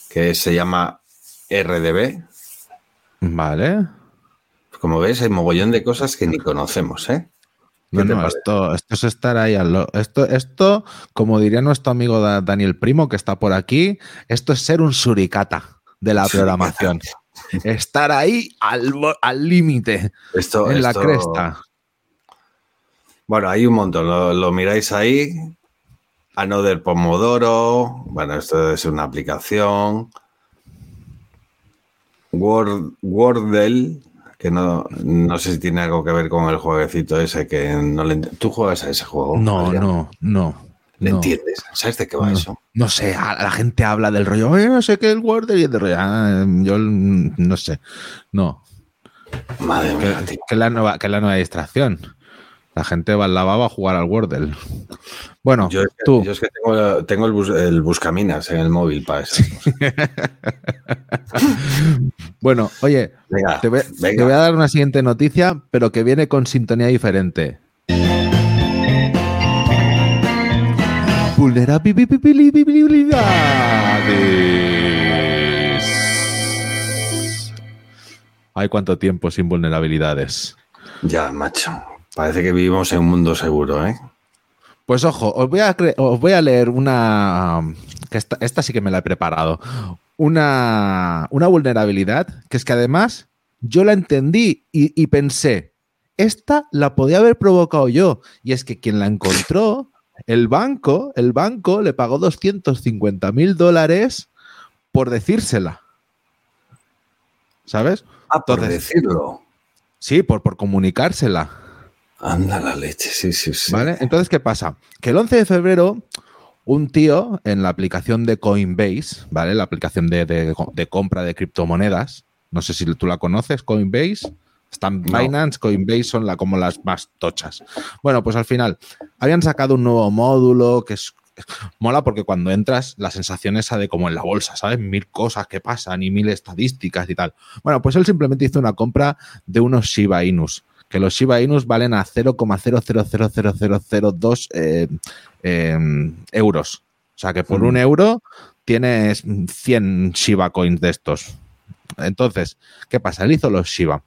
S1: que se llama RDB.
S3: Vale.
S1: Como ves, hay mogollón de cosas que ni conocemos, ¿eh? ¿Qué
S3: No, no, esto, esto es estar ahí al lo- esto, esto, como diría nuestro amigo Da- Daniel Primo, que está por aquí, esto es ser un suricata de la programación. estar ahí al al límite,
S1: Esto,
S3: en la cresta.
S1: Bueno, hay un montón. Lo, lo miráis ahí. Another Pomodoro. Bueno, esto es una aplicación. Word, Wordle, que no, no sé si tiene algo que ver con el jueguecito ese que no le ¿Tú juegas a ese juego?
S3: No,
S1: Adrián?
S3: no, no.
S1: ¿Le
S3: no.
S1: entiendes? ¿Sabes de qué va
S3: No.
S1: eso?
S3: No sé, la gente habla del rollo, "Oye, no sé qué el Word y el de rollo, "Ah, yo no sé. No,
S1: Madre mía, tío.
S3: que es la nueva, que es la nueva distracción. La gente va al lavabo a jugar al Wordle. Bueno,
S1: Yo es que,
S3: tú.
S1: yo es que tengo, tengo el, bus- el buscaminas en el móvil para eso. (laughs)
S3: Bueno, oye,
S1: Venga,
S3: te voy,
S1: venga.
S3: te voy a dar una siguiente noticia, pero que viene con sintonía diferente. Vulnerabilidades. Hay cuánto tiempo sin vulnerabilidades.
S1: Ya, macho. Parece que vivimos en un mundo seguro, ¿eh?
S3: Pues ojo, os voy a, os voy a leer una. Que esta, esta sí que me la he preparado. Una, una vulnerabilidad que es que además yo la entendí y, y pensé, esta la podía haber provocado yo. Y es que quien la encontró, (laughs) el banco, el banco le pagó 250 mil dólares por decírsela. ¿Sabes?
S1: Ah, por
S3: Entonces-
S1: decirlo.
S3: Sí, por, por comunicársela.
S1: Anda la leche, sí, sí, sí.
S3: ¿Vale? Entonces, ¿qué pasa? Que el 11 de febrero, un tío en la aplicación de Coinbase, ¿vale? La aplicación de, de- de compra de criptomonedas, no sé si tú la conoces, Coinbase. Están
S1: No.
S3: Binance, Coinbase son la, como las más tochas. Bueno, pues al final habían sacado un nuevo módulo que es, mola porque cuando entras la sensación esa de como en la bolsa, ¿sabes? Mil cosas que pasan y mil estadísticas y tal. Bueno, pues él simplemente hizo una compra de unos Shiba Inus, que los Shiba Inus valen a 0,000002 eh, eh, euros. O sea que por
S1: Mm.
S3: un euro tienes 100 Shiba Coins de estos. Entonces, ¿qué pasa? Él hizo los Shiba.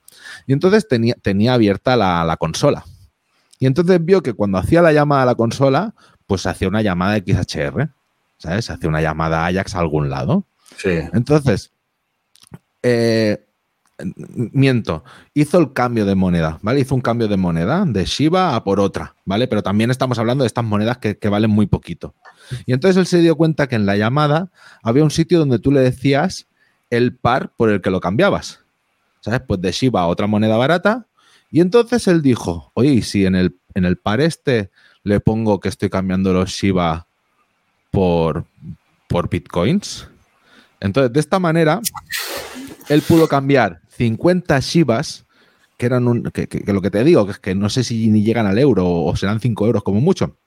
S3: Y entonces tenía, tenía abierta la, la consola. Y entonces vio que cuando hacía la llamada a la consola, pues hacía una llamada XHR. ¿Sabes? Hacía una llamada Ajax a algún lado.
S1: Sí.
S3: Entonces, eh, miento, hizo el cambio de moneda, ¿vale? Hizo un cambio de moneda de Shiba a por otra, ¿vale? Pero también estamos hablando de estas monedas que, valen muy poquito. Y entonces él se dio cuenta que en la llamada había un sitio donde tú le decías el par por el que lo cambiabas, ¿sabes? Pues de Shiba a otra moneda barata. Y entonces él dijo, oye, ¿y si en el, en el par este le pongo que estoy cambiando los Shiba por, por bitcoins? Entonces, de esta manera, él pudo cambiar 50 Shibas, que eran un, que, que- que lo que te digo, que es que no sé si ni llegan al euro o serán 5 euros como mucho,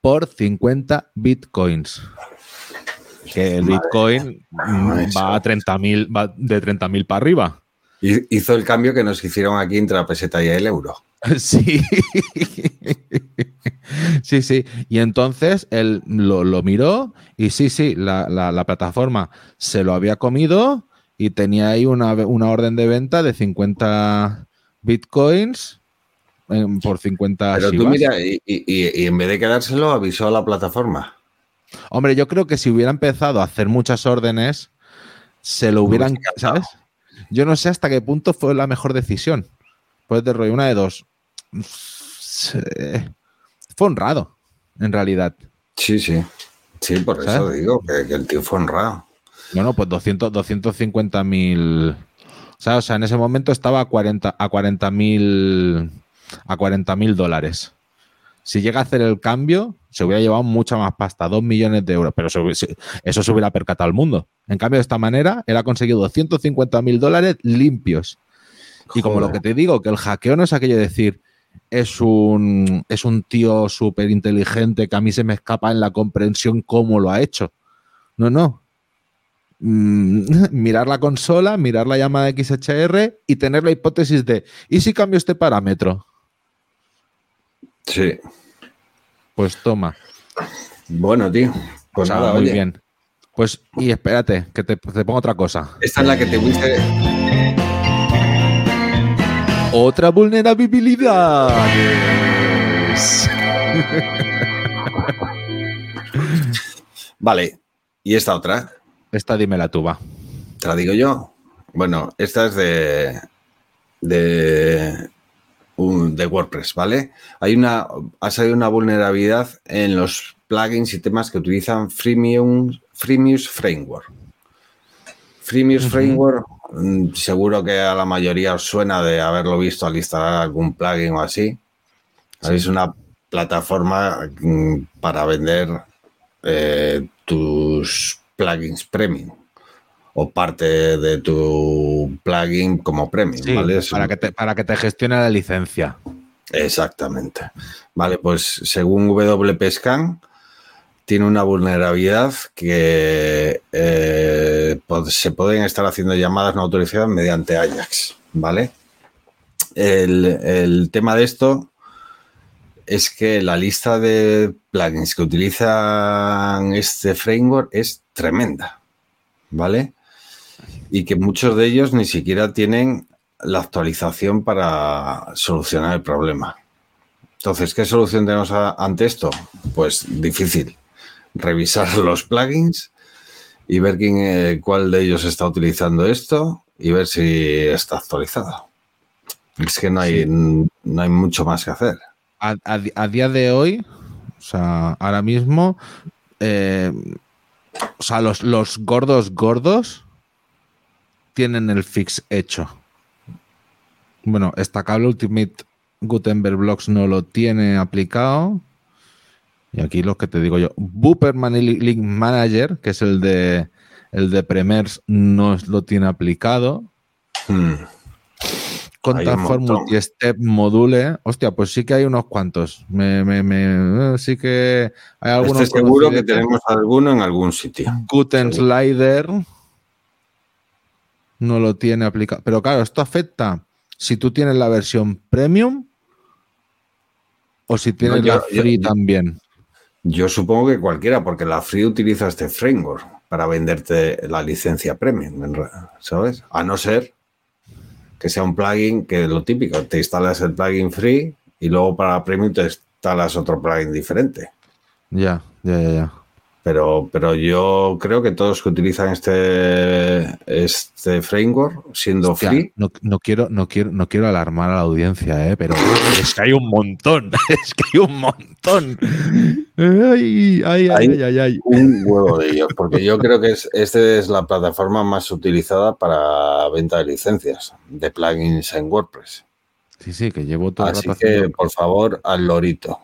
S3: por 50 bitcoins. Que el
S1: Madre
S3: bitcoin va a 30.000, va de 30.000 para arriba.
S1: Y hizo el cambio que nos hicieron aquí entre la peseta y el euro. (laughs)
S3: Sí. sí, sí. Y entonces él lo, lo miró y sí, sí, la, la- la plataforma se lo había comido y tenía ahí una, una orden de venta de 50 bitcoins por 50
S1: Pero tú mira, y, y- y en vez de quedárselo, avisó a la plataforma.
S3: Hombre, yo creo que si hubiera empezado a hacer muchas órdenes, se lo hubieran, ¿sabes? Yo no sé hasta qué punto fue la mejor decisión. Pues de rollo, una de dos. Fue honrado, en realidad.
S1: Sí, sí. Sí, por eso digo que, que el tío fue honrado.
S3: Bueno, pues 200, 250 mil. O sea, o sea, en ese momento estaba a 40 a 40 mil a 40 mil dólares. Si llega a hacer el cambio, se hubiera llevado mucha más pasta, 2 millones de euros, pero eso se hubiera percatado al mundo. En cambio, de esta manera, él ha conseguido 250 mil dólares limpios. Y como lo que te digo, que el hackeo no es aquello de decir, es un, es un tío súper inteligente que a mí se me escapa en la comprensión cómo lo ha hecho. No, no. Mm, (laughs) mirar la consola, mirar la llamada XHR y tener la hipótesis de, ¿y si cambio este parámetro?
S1: Sí.
S3: Pues toma.
S1: Bueno, tío. Pues
S3: O sea,
S1: nada,
S3: muy
S1: oye.
S3: bien. Pues, y espérate, que te, te pongo otra cosa.
S1: Esta es la que te fuiste.
S3: Otra vulnerabilidad. (laughs)
S1: Vale. ¿Y esta otra?
S3: Esta dímela tú, va.
S1: ¿Te la digo yo? Bueno, esta es de. de. un- de WordPress, ¿vale? Hay una. Ha salido una vulnerabilidad en los plugins y temas que utilizan Freemium, Freemius Framework. Freemius. Framework, mm, seguro que a la mayoría os suena de haberlo visto al instalar algún plugin o así. Es una plataforma mm, para vender eh, tus plugins premium o parte de tu plugin como premium,
S3: Sí,
S1: ¿vale?
S3: Para, que te, para que te gestione la licencia.
S1: Exactamente. Vale, pues según WP Scan, tiene una vulnerabilidad que eh, se pueden estar haciendo llamadas no autorizadas mediante Ajax, ¿vale? El, el tema de esto es que la lista de plugins que utilizan este framework es tremenda, ¿vale? Y que muchos de ellos ni siquiera tienen la actualización para solucionar el problema. Entonces, ¿qué solución tenemos a- ante esto? Pues difícil. Revisar (laughs) los plugins y ver quién, eh, cuál de ellos está utilizando esto y ver si está actualizado. Es que no hay, no hay mucho más que hacer.
S3: A, a- a día de hoy, o sea, ahora mismo, eh, o sea, los, los gordos gordos tienen el fix hecho. Bueno, Stacable Ultimate Gutenberg Blocks no lo tiene aplicado. Y aquí lo que te digo yo. Booperman Link Manager, que es el de el de Premiers, no lo tiene aplicado.
S1: Hmm.
S3: Contact. Multi-Step Module. Hostia, pues sí que hay unos cuantos. Me, me- me- eh, sí que hay algunos.
S1: Estoy seguro que tenemos alguno en algún sitio.
S3: Guten. Slider no lo tiene aplicado. Pero claro, esto afecta si tú tienes la versión premium o si tienes
S1: yo-
S3: la free
S1: yo-
S3: también.
S1: Yo supongo que cualquiera, porque la Free utiliza este framework para venderte la licencia premium, ¿sabes? A no ser que sea un plugin que lo típico, te instalas el plugin free y luego para premium te instalas otro plugin diferente.
S3: Ya, ya, ya, ya.
S1: Pero, pero yo creo que todos que utilizan este, este framework, siendo
S3: Hostia,
S1: free,
S3: no, no quiero, no, quiero, no quiero alarmar a la audiencia, ¿eh? pero (laughs) es que hay un montón. (laughs) Es que hay un montón. Ay, ay, ay,
S1: Hay-
S3: ay, ay, ay.
S1: un huevo de ellos, porque yo creo que es, este es la plataforma más utilizada para venta de licencias de plugins en WordPress.
S3: Sí, sí, que llevo todo el
S1: Así
S3: rato
S1: que,
S3: haciendo-
S1: por favor, al lorito.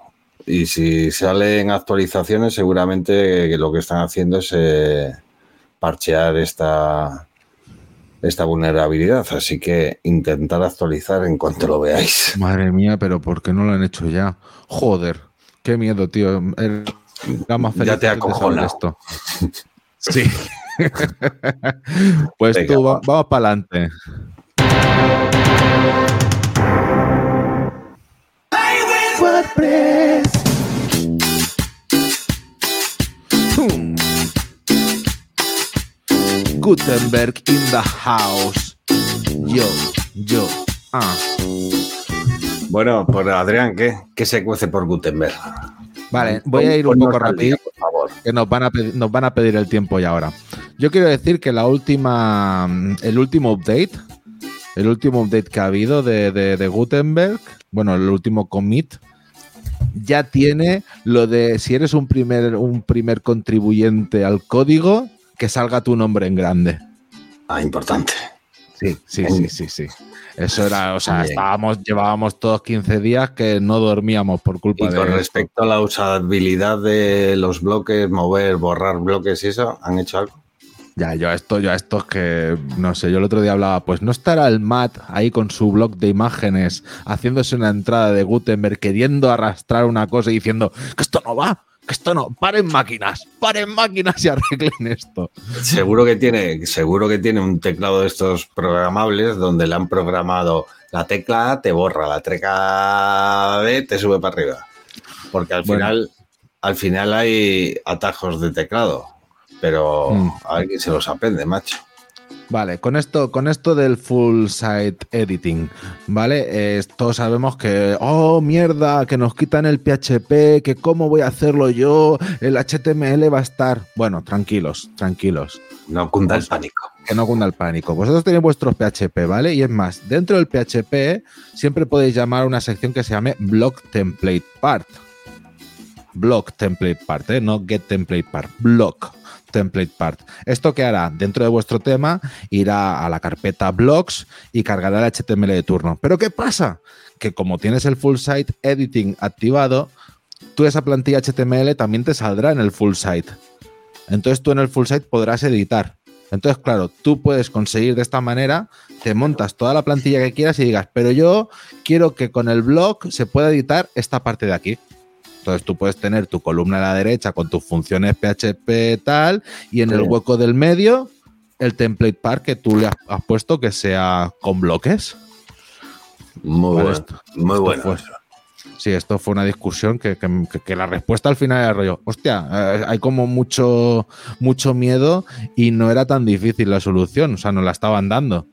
S1: Y si salen actualizaciones, seguramente lo que están haciendo es eh, parchear esta, esta vulnerabilidad. Así que intentar actualizar en cuanto lo veáis. (laughs)
S3: Madre mía, pero ¿por qué no lo han hecho ya? Joder, qué miedo, tío. Era más
S1: Ya te acojonado.
S3: esto. (laughs) Sí. (laughs) pues
S1: Venga,
S3: tú, va-
S1: va.
S3: vamos para adelante. Gutenberg in the house. Yo, yo. Ah.
S1: Bueno, pues Adrián, ¿qué, ¿Qué se cuece por Gutenberg?
S3: Vale, voy a ir un poco rápido.
S1: por favor.
S3: que nos van a pedir, nos van a pedir el tiempo ya ahora. Yo quiero decir que la última, el último update, el último update que ha habido de, de- de Gutenberg, bueno, el último commit, ya tiene lo de si eres un primer, un primer contribuyente al código, que salga tu nombre en grande.
S1: Ah, importante.
S3: Sí, sí, sí, sí, sí. Eso era, o sea, estábamos, llevábamos todos 15 días que no dormíamos por culpa
S1: Y
S3: de
S1: con respecto a la usabilidad de los bloques, mover, borrar bloques y eso, ¿han hecho algo?
S3: Ya, yo a esto, yo a estos que, no sé, yo el otro día hablaba, pues no estará el Matt ahí con su blog de imágenes, haciéndose una entrada de Gutenberg, queriendo arrastrar una cosa y diciendo que esto no va, esto no, paren máquinas, paren máquinas y arreglen esto.
S1: Seguro que tiene, seguro que tiene un teclado de estos programables donde le han programado la tecla A te borra, la tecla B te sube para arriba. Porque al
S3: Bueno.
S1: final, al final hay atajos de teclado. Pero
S3: Mm.
S1: alguien se los aprende, macho.
S3: Vale, con esto, con esto del full site editing, ¿vale? Eh, todos sabemos que, oh, mierda, que nos quitan el PHP, que cómo voy a hacerlo yo, el HTML va a estar. Bueno, tranquilos, tranquilos.
S1: No cunda el pánico.
S3: que no cunda el pánico. Vosotros tenéis vuestros PHP, ¿vale? Y es más, dentro del PHP siempre podéis llamar a una sección que se llame Block Template Part. Block Template Part, ¿eh? No Get Template Part. Block Template Part. ¿Esto qué hará? Dentro de vuestro tema irá a la carpeta Blocks y cargará el HTML de turno. ¿Pero qué pasa? Que como tienes el Full Site Editing activado, tú esa plantilla HTML también te saldrá en el Full Site. Entonces tú en el Full Site podrás editar. Entonces, claro, tú puedes conseguir de esta manera, te montas toda la plantilla que quieras y digas, pero yo quiero que con el blog se pueda editar esta parte de aquí. Entonces tú puedes tener tu columna a la derecha con tus funciones PHP tal y en
S1: Sí.
S3: el hueco del medio el template part que tú le has, has puesto que sea con bloques.
S1: Muy
S3: Vale,
S1: bueno.
S3: esto-
S1: muy
S3: esto
S1: bueno.
S3: fue- Sí, esto fue una discusión que, que- que- que la respuesta al final era rollo, hostia, eh, hay como mucho, mucho miedo y no era tan difícil la solución, o sea, nos la estaban dando.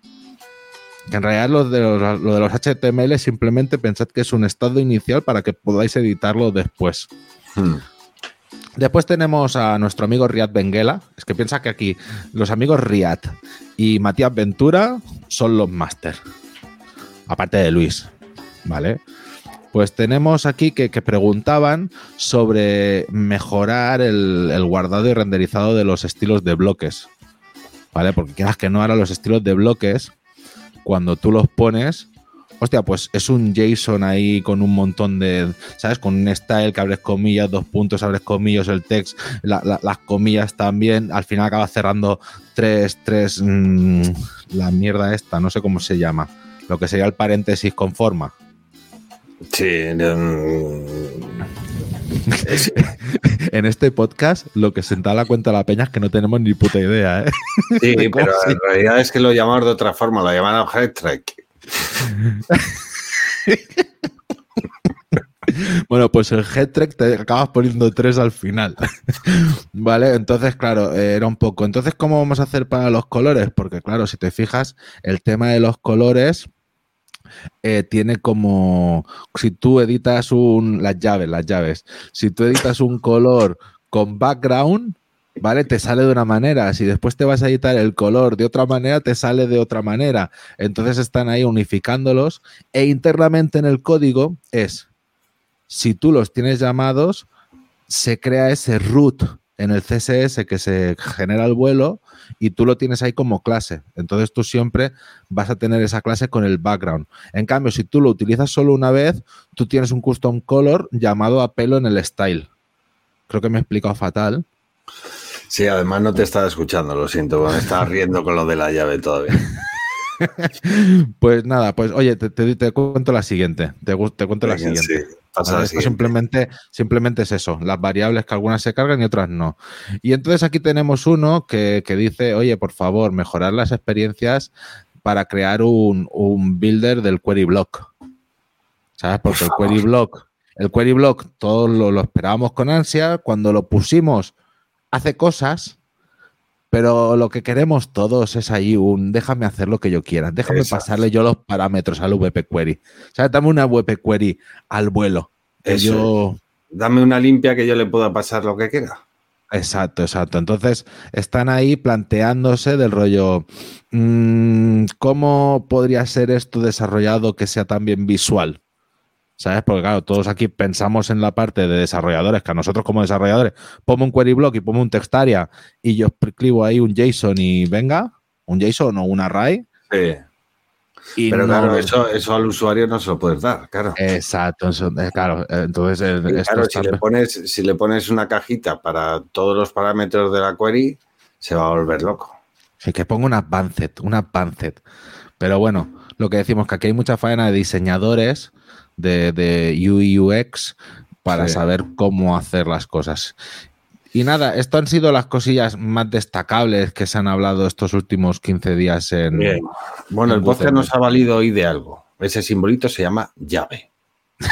S3: Que en realidad lo de los, lo de los HTML simplemente pensad que es un estado inicial para que podáis editarlo después.
S1: Hmm.
S3: Después tenemos a nuestro amigo Riad Benguela. Es que piensa que aquí los amigos Riad y Matías Ventura son los máster. Aparte de Luis, ¿vale? Pues tenemos aquí que, que preguntaban sobre mejorar el, el guardado y renderizado de los estilos de bloques. ¿Vale? Porque quieras que no, ahora los estilos de bloques, cuando tú los pones, hostia, pues es un JSON ahí con un montón de, ¿sabes? Con un style que abres comillas, dos puntos, abres comillas, el text, la- la- las comillas también, al final acaba cerrando tres, tres, mm, la mierda esta, no sé cómo se llama, lo que sería el paréntesis con forma.
S1: Sí, es- (laughs)
S3: En este podcast, lo que se da la cuenta de la peña es que no tenemos ni puta idea, ¿eh?
S1: sí,
S3: ¿Cómo (laughs)
S1: pero en realidad es que lo llamamos de otra forma, lo llaman head track. (laughs)
S3: Bueno, pues el headtrack te acabas poniendo tres al final. vale, entonces, claro, eh, era un poco. Entonces, ¿cómo vamos a hacer para los colores? Porque, claro, si te fijas, el tema de los colores eh, tiene como. Si tú editas un. Las llaves, las llaves. Si tú editas un color con background. ¿Vale? Te sale de una manera. Si después te vas a editar el color de otra manera, te sale de otra manera. Entonces están ahí unificándolos. E internamente en el código es si tú los tienes llamados, se crea ese root en el CSS que se genera el vuelo y tú lo tienes ahí como clase. Entonces tú siempre vas a tener esa clase con el background. En cambio, si tú lo utilizas solo una vez, tú tienes un custom color llamado a pelo en el style. Creo que me he explicado fatal.
S1: Sí, además no te estaba escuchando, lo siento, me estaba riendo con lo de la llave todavía. (laughs) (laughs)
S3: Pues nada, pues oye, te, te- te cuento la siguiente. Te, cuento la siguiente.
S1: sí, pasa
S3: ¿vale?
S1: la
S3: Esto
S1: siguiente.
S3: simplemente, simplemente es eso, las variables que algunas se cargan y otras no. Y entonces aquí tenemos uno que, que dice, oye, por favor, mejorar las experiencias para crear un, un builder del query block. ¿Sabes? Porque el query block, el query block todos lo, lo esperábamos con ansia. Cuando lo pusimos, hace cosas. Pero lo que queremos todos es ahí un déjame hacer lo que yo quiera, déjame
S1: Exacto.
S3: pasarle yo los parámetros al VP Query. O sea, dame una VP Query al vuelo. Que yo.
S1: Dame una limpia que yo le pueda pasar lo que quiera.
S3: Exacto, exacto. Entonces están ahí planteándose del rollo, mm, ¿cómo podría ser esto desarrollado que sea también visual? ¿Sabes? Porque claro, todos aquí pensamos en la parte de desarrolladores, que a nosotros como desarrolladores, pongo un query block y pongo un textaria y yo escribo ahí un JSON y venga, un JSON o un array.
S1: Sí.
S3: Y
S1: Pero
S3: no-
S1: claro, eso, eso al usuario no se lo puedes dar, claro.
S3: Exacto, eso- eh, claro. eh, Entonces, eh, esto
S1: claro, si le, pones, si le pones una cajita para todos los parámetros de la query, se va a volver loco.
S3: Sí, que ponga una Advanced, una Advanced. Pero bueno, lo que decimos que aquí hay mucha faena de diseñadores de, de UI UX para
S1: Sí.
S3: saber cómo hacer las cosas. Y nada, esto han sido las cosillas más destacables que se han hablado estos últimos 15 días en...
S1: Bien. Bueno, el podcast nos ha valido hoy de algo. Ese simbolito se llama llave. (laughs)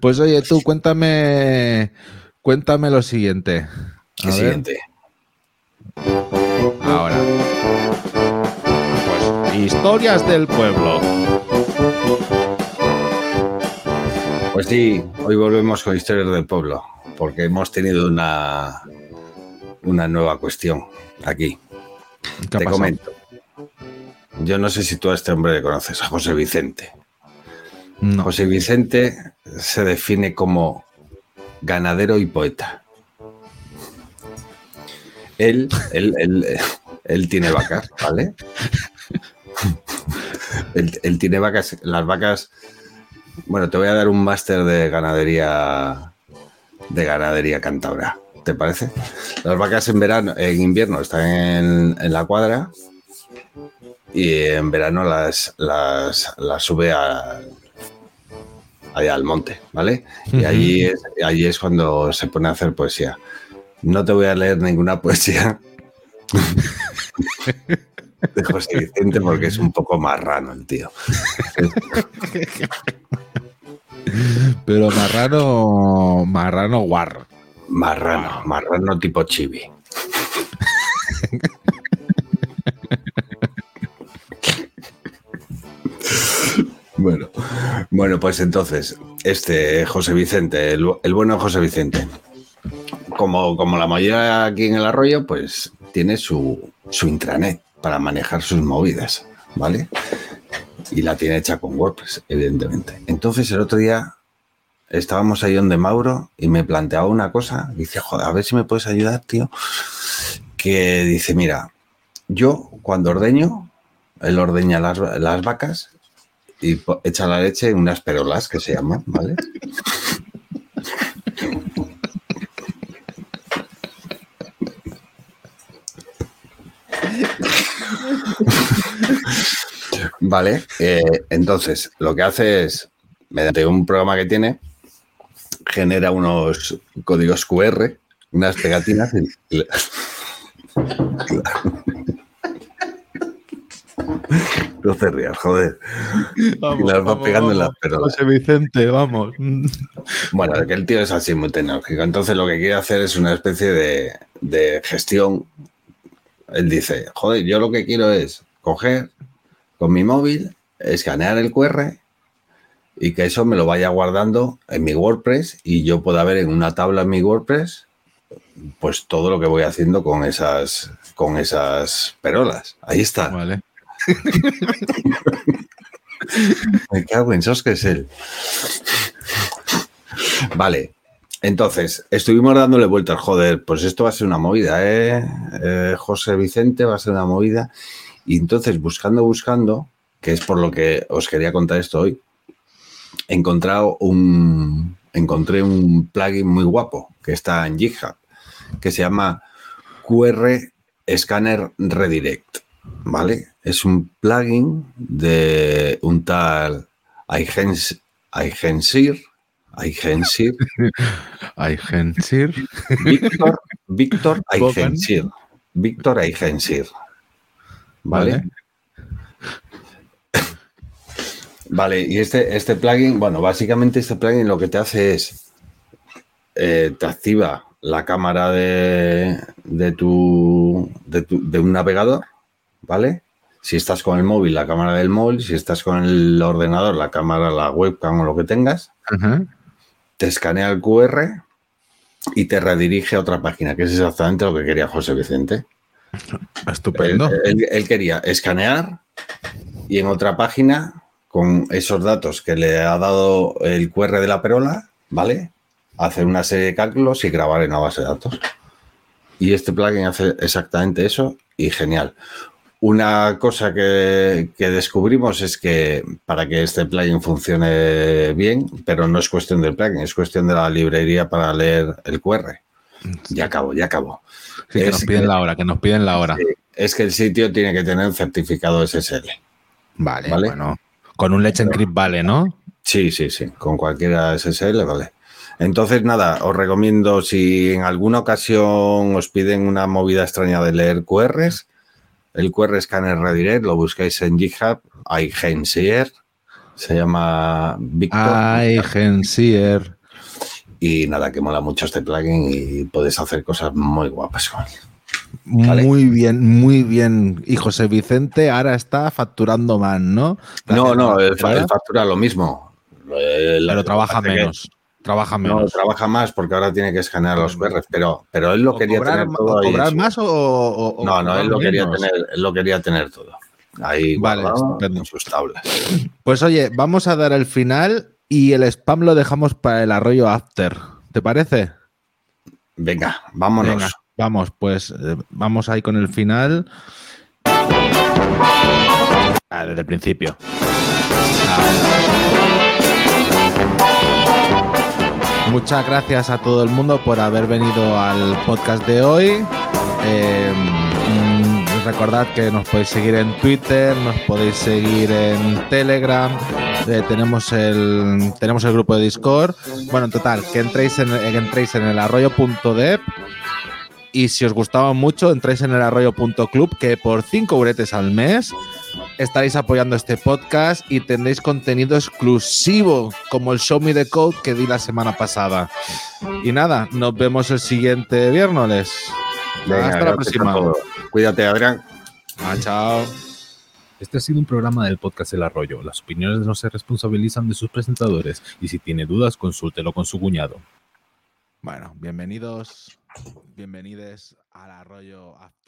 S3: Pues oye, tú cuéntame, cuéntame lo siguiente. A
S1: ¿Qué
S3: ver.
S1: siguiente?
S3: Ahora. Pues historias del pueblo.
S1: Pues sí, hoy volvemos con historias del pueblo, porque hemos tenido una, una nueva cuestión aquí.
S3: ¿Qué ha
S1: Te
S3: pasado?
S1: comento. Yo no sé si tú a este hombre le conoces, a José Vicente.
S3: No.
S1: José Vicente se define como ganadero y poeta. Él, él, él, él tiene vacas, ¿vale? (laughs) Él, él tiene vacas, las vacas. Bueno, te voy a dar un máster de ganadería de ganadería cántabra. ¿Te parece? Las vacas en verano, en invierno están en, en la cuadra y en verano las, las, las sube a, allá al monte, ¿vale? Y allí es, allí es cuando se pone a hacer poesía. No te voy a leer ninguna (laughs) poesía de José Vicente porque es un poco marrano el tío.
S3: Pero marrano, marrano guarro.
S1: Marrano, marrano tipo chibi. Bueno, bueno, pues entonces, este José Vicente, el, el bueno José Vicente, como, como la mayoría aquí en el arroyo, pues tiene su, su intranet para manejar sus movidas, ¿vale? Y la tiene hecha con WordPress, evidentemente. Entonces el otro día estábamos ahí donde Mauro y me planteaba una cosa. Dice, joder, a ver si me puedes ayudar, tío. Que dice, mira, yo cuando ordeño, él ordeña las, las vacas y echa la leche en unas perolas que se llaman, ¿vale? Vale, eh, entonces lo que hace es, mediante un programa que tiene, genera unos códigos QR, unas pegatinas y, (laughs) No te rías, joder. y las va pegando en las perolas.
S3: José Vicente, vamos. (laughs)
S1: Bueno, que el tío es así muy tecnológico. Entonces lo que quiere hacer es una especie de, de gestión. Él dice, joder, yo lo que quiero es coger con mi móvil, escanear el QR y que eso me lo vaya guardando en mi WordPress y yo pueda ver en una tabla en mi WordPress pues todo lo que voy haciendo con esas con esas perolas. Ahí está.
S3: Vale. (laughs)
S1: Me cago en sos que es él. Vale. Entonces, estuvimos dándole vueltas, joder, pues esto va a ser una movida, ¿eh? Eh, José Vicente va a ser una movida. Y entonces, buscando, buscando, que es por lo que os quería contar esto hoy, he encontrado un, encontré un plugin muy guapo que está en GitHub, que se llama QR Scanner Redirect, ¿vale? Es un plugin de un tal Aigens- Aigensir, Aigensir, (laughs)
S3: Hay Gensir.
S1: Víctor, Víctor
S3: Bogan.
S1: Aigensir, Víctor Aigensir, ¿vale?
S3: Vale.
S1: Vale, y este, este plugin, bueno, básicamente este plugin lo que te hace es, eh, te activa la cámara de, de, tu, de, tu- de un navegador, ¿vale? Si estás con el móvil, la cámara del móvil, si estás con el ordenador, la cámara, la webcam o lo que tengas, te escanea el QR y te redirige a otra página, que es exactamente lo que quería José Vicente.
S3: Estupendo.
S1: Él, quería escanear y en otra página, con esos datos que le ha dado el QR de la perola, ¿vale? Hacer una serie de cálculos y grabar en la base de datos. Y este plugin hace exactamente eso y genial. Una cosa que, que descubrimos es que para que este plugin funcione bien, pero no es cuestión del plugin, es cuestión de la librería para leer el QR. Ya acabo, ya acabo.
S3: Sí, que
S1: es
S3: nos piden
S1: que-
S3: la hora, que nos piden la hora.
S1: Es que el sitio tiene que tener certificado SSL.
S3: Vale,
S1: Vale.
S3: bueno. Con un Let's Encrypt vale, ¿no?
S1: Sí, sí, sí, con cualquiera SSL, vale. Entonces, nada, os recomiendo si en alguna ocasión os piden una movida extraña de leer QRs, el QR Scanner Redirect, lo buscáis en GitHub, hay Gensier, se llama Víctor.
S3: Ay, Gensier.
S1: Y nada, que mola mucho este plugin y puedes hacer cosas muy guapas con él. Vale.
S3: Muy bien, muy bien. Y José Vicente ahora está facturando más, ¿no?
S1: No, no, él, factura lo mismo.
S3: Pero trabaja
S1: que-
S3: menos. Trabaja
S1: No,
S3: menos.
S1: trabaja más porque ahora tiene que escanear los QRs, pero, pero él lo
S3: ¿O
S1: quería
S3: cobrar,
S1: tener todo
S3: o cobrar más o, o- o
S1: No, no, él lo quería
S3: menos?
S1: tener, él lo quería tener todo. Ahí
S3: Vale,
S1: en sus tablas.
S3: Pues oye, vamos a dar el final y el spam lo dejamos para el arroyo after. ¿Te parece?
S1: Venga, vámonos.
S3: Venga, vamos, pues eh, vamos ahí con el final. Ah, desde el principio. Ah. Muchas gracias a todo el mundo por haber venido al podcast de hoy. Eh, recordad que nos podéis seguir en Twitter, nos podéis seguir en Telegram, eh, tenemos, el, tenemos el grupo de Discord. Bueno, en total, que entréis en, que entréis en el arroyo.dev y si os gustaba mucho, entréis en el arroyo.club, que por 5 uretes al mes estaréis apoyando este podcast y tendréis contenido exclusivo, como el Show Me the Code que di la semana pasada. Y nada, nos vemos el siguiente viernes.
S1: Venga,
S3: Hasta la próxima.
S1: Cuídate, Adrián.
S3: Ah, chao. Este ha sido un programa del podcast El Arroyo. Las opiniones no se responsabilizan de sus presentadores y si tiene dudas, consúltelo con su cuñado.
S4: Bueno, bienvenidos, bienvenides al Arroyo After.